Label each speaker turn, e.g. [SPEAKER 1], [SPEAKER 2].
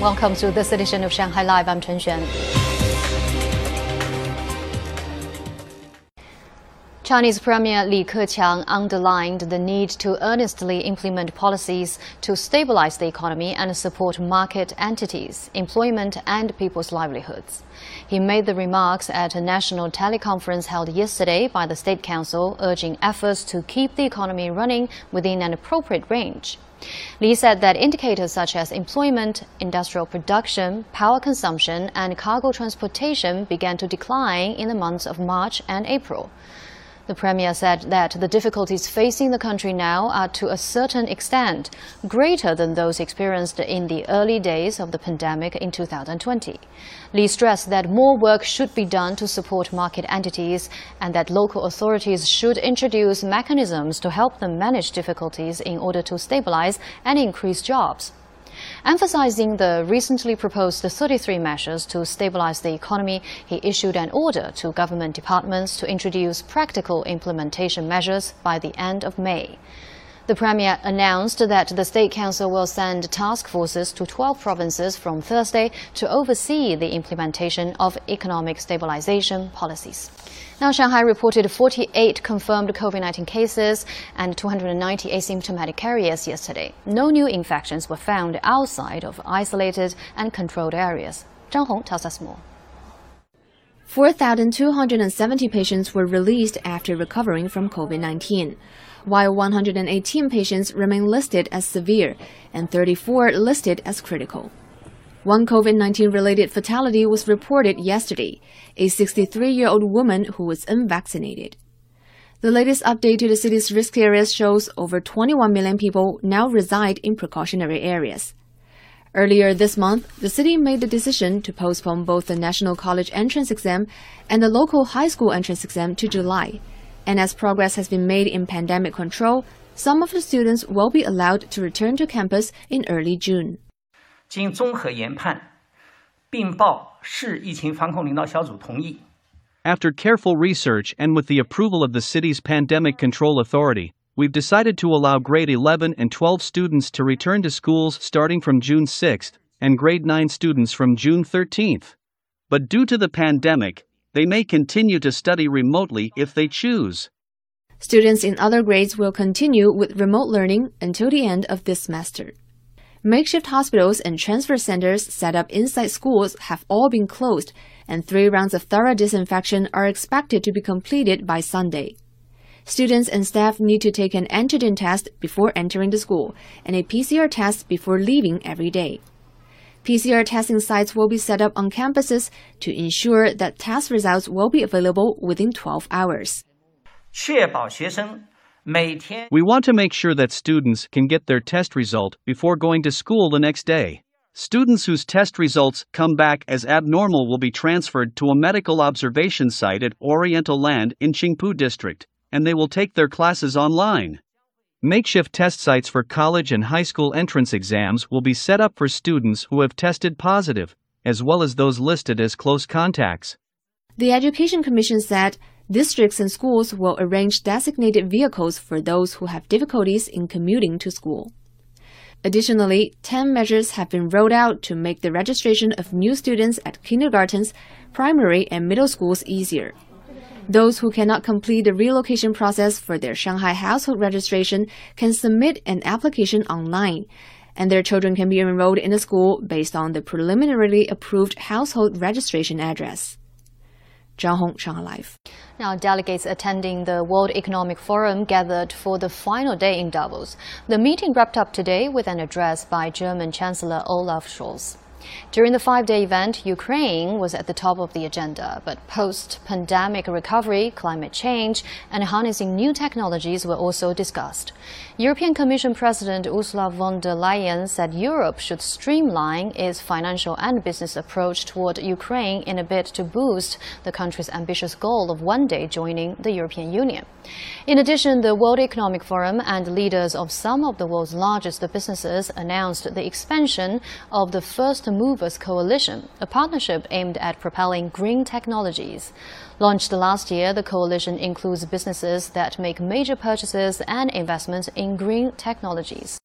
[SPEAKER 1] Welcome to this edition of Shanghai Live. I'm Chen Xuan. Chinese Premier Li Keqiang underlined the need to earnestly implement policies to stabilize the economy and support market entities, employment, and people's livelihoods. He made the remarks at a national teleconference held yesterday by the State Council, urging efforts to keep the economy running within an appropriate range. Li said that indicators such as employment, industrial production, power consumption, and cargo transportation began to decline in the months of March and April. The Premier said that the difficulties facing the country now are to a certain extent greater than those experienced in the early days of the pandemic in 2020. Li stressed that more work should be done to support market entities and that local authorities should introduce mechanisms to help them manage difficulties in order to stabilize and increase jobs. Emphasizing the recently proposed 33 measures to stabilize the economy, he issued an order to government departments to introduce practical implementation measures by the end of May. The Premier announced that the State Council will send task forces to 12 provinces from Thursday to oversee the implementation of economic stabilization policies. Now, Shanghai reported 48 confirmed COVID 19 cases and 290 asymptomatic carriers yesterday. No new infections were found outside of isolated and controlled areas. Zhang Hong tells us more.
[SPEAKER 2] 4,270 patients were released after recovering from COVID 19 while 118 patients remain listed as severe and 34 listed as critical. One COVID 19 related fatality was reported yesterday a 63 year old woman who was unvaccinated. The latest update to the city's risk areas shows over 21 million people now reside in precautionary areas. Earlier this month, the city made the decision to postpone both the national college entrance exam and the local high school entrance exam to July and as progress has been made in pandemic control, some of the students will be allowed to return to campus in early June.
[SPEAKER 3] 经综合研判，并报市疫情防控领导小组同意。
[SPEAKER 4] After careful research and with the approval of the city's pandemic control authority, we've decided to allow grade 11 and 12 students to return to schools starting from June 6th and grade 9 students from June 13th. But due to the pandemic, they may continue to study remotely if they choose.
[SPEAKER 2] Students in other grades will continue with remote learning until the end of this semester. Makeshift hospitals and transfer centers set up inside schools have all been closed, and three rounds of thorough disinfection are expected to be completed by Sunday. Students and staff need to take an antigen test before entering the school and a PCR test before leaving every day. PCR testing sites will be set up on campuses to ensure that test results will be available within 12 hours.
[SPEAKER 4] We want to make sure that students can get their test result before going to school the next day. Students whose test results come back as abnormal will be transferred to a medical observation site at Oriental Land in Qingpu District, and they will take their classes online. Makeshift test sites for college and high school entrance exams will be set up for students who have tested positive, as well as those listed as close contacts.
[SPEAKER 2] The Education Commission said districts and schools will arrange designated vehicles for those who have difficulties in commuting to school. Additionally, 10 measures have been rolled out to make the registration of new students at kindergartens, primary, and middle schools easier. Those who cannot complete the relocation process for their Shanghai household registration can submit an application online, and their children can be enrolled in a school based on the preliminarily approved household registration address. Zhang Hong, Shanghai Live.
[SPEAKER 1] Now, delegates attending the World Economic Forum gathered for the final day in Davos. The meeting wrapped up today with an address by German Chancellor Olaf Scholz. During the five day event, Ukraine was at the top of the agenda, but post pandemic recovery, climate change, and harnessing new technologies were also discussed. European Commission President Ursula von der Leyen said Europe should streamline its financial and business approach toward Ukraine in a bid to boost the country's ambitious goal of one day joining the European Union. In addition, the World Economic Forum and leaders of some of the world's largest businesses announced the expansion of the First Movers Coalition, a partnership aimed at propelling green technologies. Launched last year, the coalition includes businesses that make major purchases and investments in green technologies.